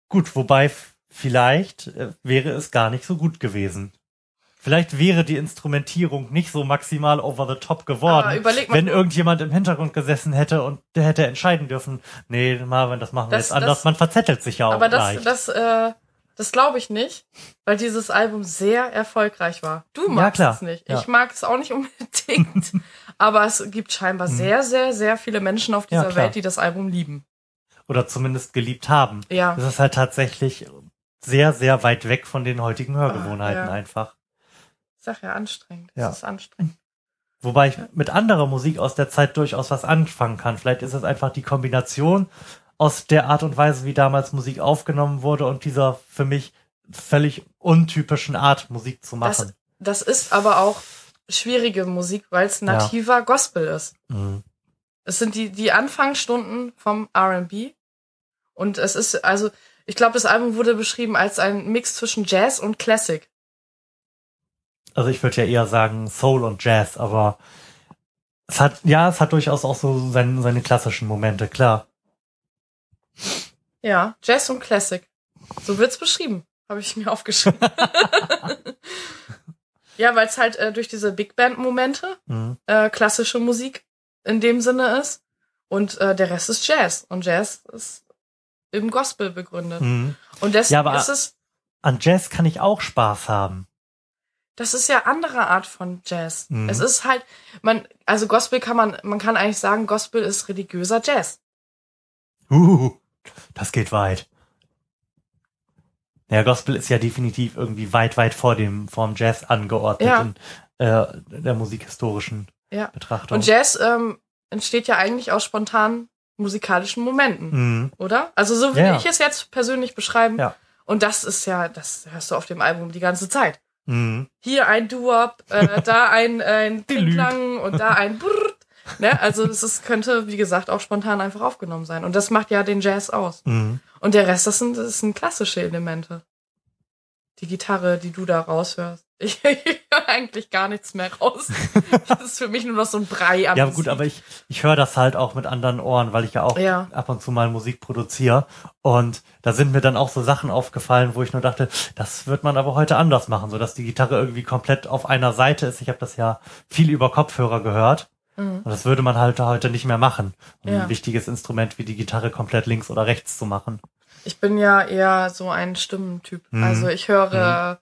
Gut, wobei vielleicht äh, wäre es gar nicht so gut gewesen. Vielleicht wäre die Instrumentierung nicht so maximal over the top geworden, wenn irgendjemand im Hintergrund gesessen hätte und der hätte entscheiden dürfen, nee, Marvin, das machen wir Das- jetzt anders. das- Man verzettelt sich ja auch Aber das, leicht. das, äh, das glaube ich nicht, weil dieses Album sehr erfolgreich war. Du Ja, magst klar. es nicht. Ja. Ich mag es auch nicht unbedingt. aber es gibt scheinbar sehr, sehr, sehr viele Menschen auf Mhm. Ja, dieser klar. Welt, die das Album lieben. Oder zumindest geliebt haben. Ja. Das ist halt tatsächlich sehr, sehr weit weg von den heutigen Hörgewohnheiten Ah, ja. einfach. Ich sag ja, anstrengend. Ja. Es ist anstrengend. Wobei ich mit anderer Musik aus der Zeit durchaus was anfangen kann. Vielleicht ist es einfach die Kombination aus der Art und Weise, wie damals Musik aufgenommen wurde und dieser für mich völlig untypischen Art, Musik zu Das, machen. das ist aber auch schwierige Musik, weil es nativer Gospel ist. Mhm. Es sind die, die Anfangsstunden vom R&B. Und es ist, also, ich glaube, das Album wurde beschrieben als ein Mix zwischen Jazz und Classic. Also ich würde ja eher sagen Soul und Jazz, aber es hat, ja, es hat durchaus auch so seine, seine klassischen Momente, klar. Ja, Jazz und Classic. So wird's beschrieben. Habe ich mir aufgeschrieben. ja, weil es halt äh, durch diese Big Band-Momente Mhm. äh, klassische Musik in dem Sinne ist. Und äh, der Rest ist Jazz. Und Jazz ist im Gospel begründet. Mhm. Und deswegen Ja, ist es, An Jazz kann ich auch Spaß haben. das ist ja andere Art von Jazz. Mhm. Es ist halt, man, also Gospel kann man, man kann eigentlich sagen, Gospel ist religiöser Jazz. Uh, das geht weit. Ja, Gospel ist ja definitiv irgendwie weit, weit vor dem, vor dem Jazz angeordnet Ja. in äh, der musikhistorischen Ja. Betrachtung. Und Jazz ähm, entsteht ja eigentlich aus spontanen musikalischen Momenten. Mhm. oder? Also so würde Ja. ich es jetzt persönlich beschreiben. Ja. Und das ist ja, das hörst du auf dem Album die ganze Zeit. Mhm. Hier ein Doo-Wop, äh, da ein, ein Delü. Klang und da ein Brrrt. Ne? Also das ist, könnte, wie gesagt, auch spontan einfach aufgenommen sein. Und das macht ja den Jazz aus. Mhm. Und der Rest, das sind, das sind klassische Elemente. Die Gitarre, die du da raushörst. Ich, höre eigentlich gar nichts mehr raus. Das ist für mich nur noch so ein Brei an Ja, gut, aber ich, ich höre das halt auch mit anderen Ohren, weil ich ja auch Ja. ab und zu mal Musik produziere. Und da sind mir dann auch so Sachen aufgefallen, wo ich nur dachte, das wird man aber heute anders machen, so dass die Gitarre irgendwie komplett auf einer Seite ist. Ich habe das ja viel über Kopfhörer gehört. Mhm. Und das würde man halt heute nicht mehr machen, um Ja. ein wichtiges Instrument wie die Gitarre komplett links oder rechts zu machen. Ich bin ja eher so ein Stimmentyp. Mhm. Also ich höre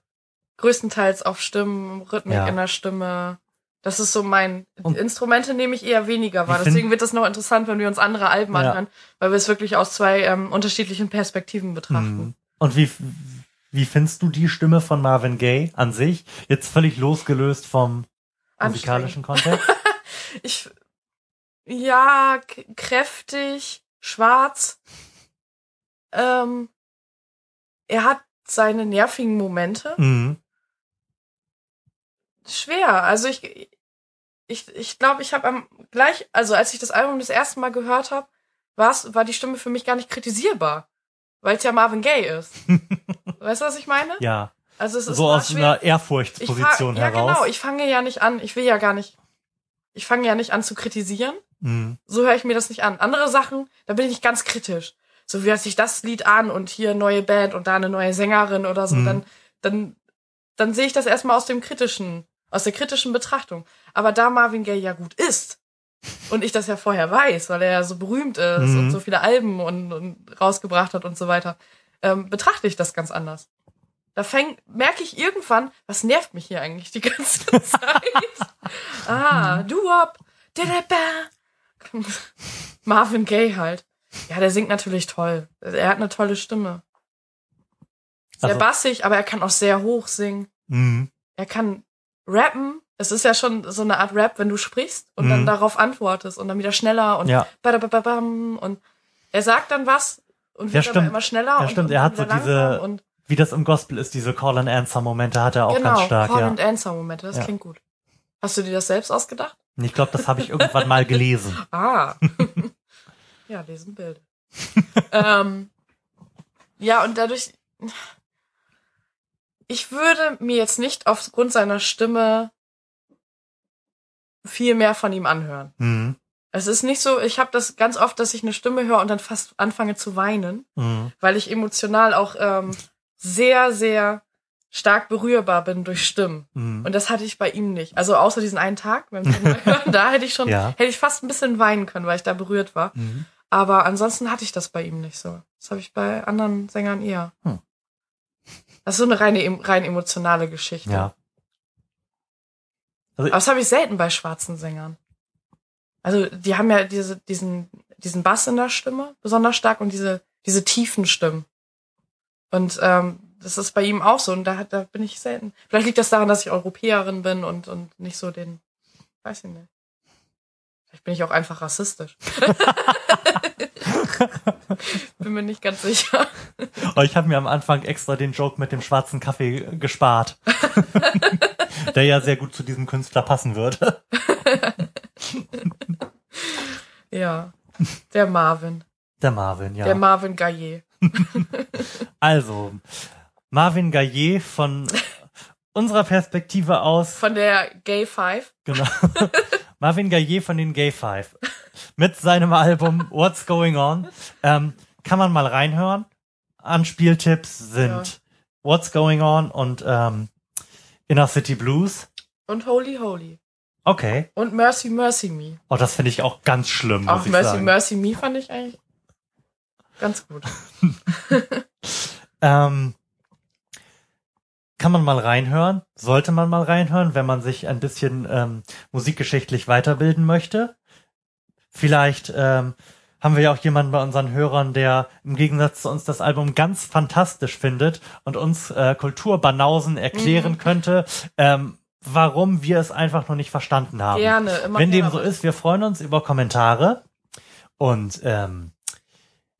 größtenteils auf Stimmen, Rhythmik Ja. in der Stimme. Das ist so mein. Und- Instrumente nehme ich eher weniger wahr. Deswegen wird das noch interessant, wenn wir uns andere Alben Ja. anhören, weil wir es wirklich aus zwei ähm, unterschiedlichen Perspektiven betrachten. Mhm. Und wie, wie findest du die Stimme von Marvin Gaye an sich? Jetzt völlig losgelöst vom musikalischen Kontext? Ich. Ja, kräftig, schwarz. Ähm, er hat seine nervigen Momente. mhm. Schwer. Also ich ich ich glaube, ich habe am gleich, also als ich das Album das erste Mal gehört habe, war's war die Stimme für mich gar nicht kritisierbar, weil es ja Marvin Gaye ist. weißt du, was ich meine? Ja, Also es ist so aus schwer. einer Ehrfurchtsposition ja, heraus. genau, ich fange ja nicht an, ich will ja gar nicht ich fange ja nicht an zu kritisieren. Mhm. So höre ich mir das nicht an. Andere Sachen, da bin ich nicht ganz kritisch. So wie hört sich das Lied an und hier neue Band und da eine neue Sängerin oder so, Mhm. dann, dann, dann sehe ich das erstmal aus dem kritischen, aus der kritischen Betrachtung. Aber da Marvin Gaye ja gut ist und ich das ja vorher weiß, weil er ja so berühmt ist Mhm. und so viele Alben und, und rausgebracht hat und so weiter, ähm, betrachte ich das ganz anders. Da fäng, merke ich irgendwann, was nervt mich hier eigentlich die ganze Zeit? ah, du-wop, Marvin Gaye halt. Ja, der singt natürlich toll. Er hat eine tolle Stimme. Sehr Also- bassig, aber er kann auch sehr hoch singen. Mhm. Er kann rappen. Es ist ja schon so eine Art Rap, wenn du sprichst und Mhm. dann darauf antwortest und dann wieder schneller und Ja. und er sagt dann was und Ja, wird aber stimmt. immer schneller Ja, und, stimmt. Er hat so diese- und Wie das im Gospel ist, diese Call-and-Answer-Momente hat er auch genau, ganz stark, Call ja. and Answer Momente, das Ja. klingt gut. Hast du dir das selbst ausgedacht? Ich glaube, das habe ich irgendwann mal gelesen. Ah. ja, lesen Bilder. ähm, ja, und dadurch, ich würde mir jetzt nicht aufgrund seiner Stimme viel mehr von ihm anhören. Mhm. Es ist nicht so, ich habe das ganz oft, dass ich eine Stimme höre und dann fast anfange zu weinen, Mhm. weil ich emotional auch ähm, sehr, sehr stark berührbar bin durch Stimmen. Mhm. Und das hatte ich bei ihm nicht. Also außer diesen einen Tag beim hören, da hätte ich schon, Ja. hätte ich fast ein bisschen weinen können, weil ich da berührt war. Mhm. Aber ansonsten hatte ich das bei ihm nicht so. Das habe ich bei anderen Sängern eher. Hm. Das ist so eine reine, rein emotionale Geschichte. Ja. Aber das habe ich selten bei schwarzen Sängern. Also die haben ja diese, diesen, diesen Bass in der Stimme besonders stark und diese, diese tiefen Stimmen. Und ähm, das ist bei ihm auch so und da, hat- da bin ich selten. Vielleicht liegt das daran, dass ich Europäerin bin und, und nicht so den, weiß ich nicht. Vielleicht bin ich auch einfach rassistisch. bin mir nicht ganz sicher. Oh, ich habe mir am Anfang extra den Joke mit dem schwarzen Kaffee gespart. Der ja sehr gut zu diesem Künstler passen würde. Ja. Der Marvin. Der Marvin, ja. Der Marvin Gaillet. also, Marvin Gaillet von unserer Perspektive aus, Von der Gay Five. genau. Marvin Gaillet von den Gay Five. Mit seinem Album What's Going On. Ähm, kann man mal reinhören. Anspieltipps sind Ja. What's Going On und ähm, Inner City Blues. Und Holy Holy. Okay. Und Mercy Mercy Me. Oh, das finde ich auch ganz schlimm, muss Auch ich Mercy sagen. Mercy Me fand ich eigentlich ganz gut. Ähm, kann man mal reinhören, sollte man mal reinhören, wenn man sich ein bisschen ähm, musikgeschichtlich weiterbilden möchte. Vielleicht ähm, haben wir ja auch jemanden bei unseren Hörern, der im Gegensatz zu uns das Album ganz fantastisch findet und uns äh, Kulturbanausen erklären Mhm. könnte, ähm, warum wir es einfach noch nicht verstanden haben. Gerne. Immer Wenn dem so ist, wir freuen uns über Kommentare. Und ähm,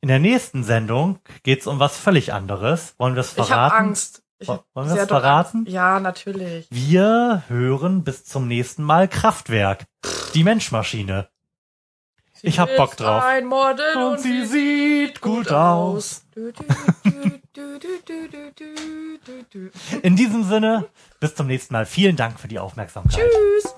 in der nächsten Sendung geht's um was völlig anderes. Wollen wir es Ich verraten? habe Angst. Ich Wollen wir es verraten? Angst. Ja, natürlich. Wir hören bis zum nächsten Mal Kraftwerk. Die Menschmaschine. Ich hab Bock drauf. Ein und, und sie sieht gut aus. In diesem Sinne, bis zum nächsten Mal. Vielen Dank für die Aufmerksamkeit. Tschüss.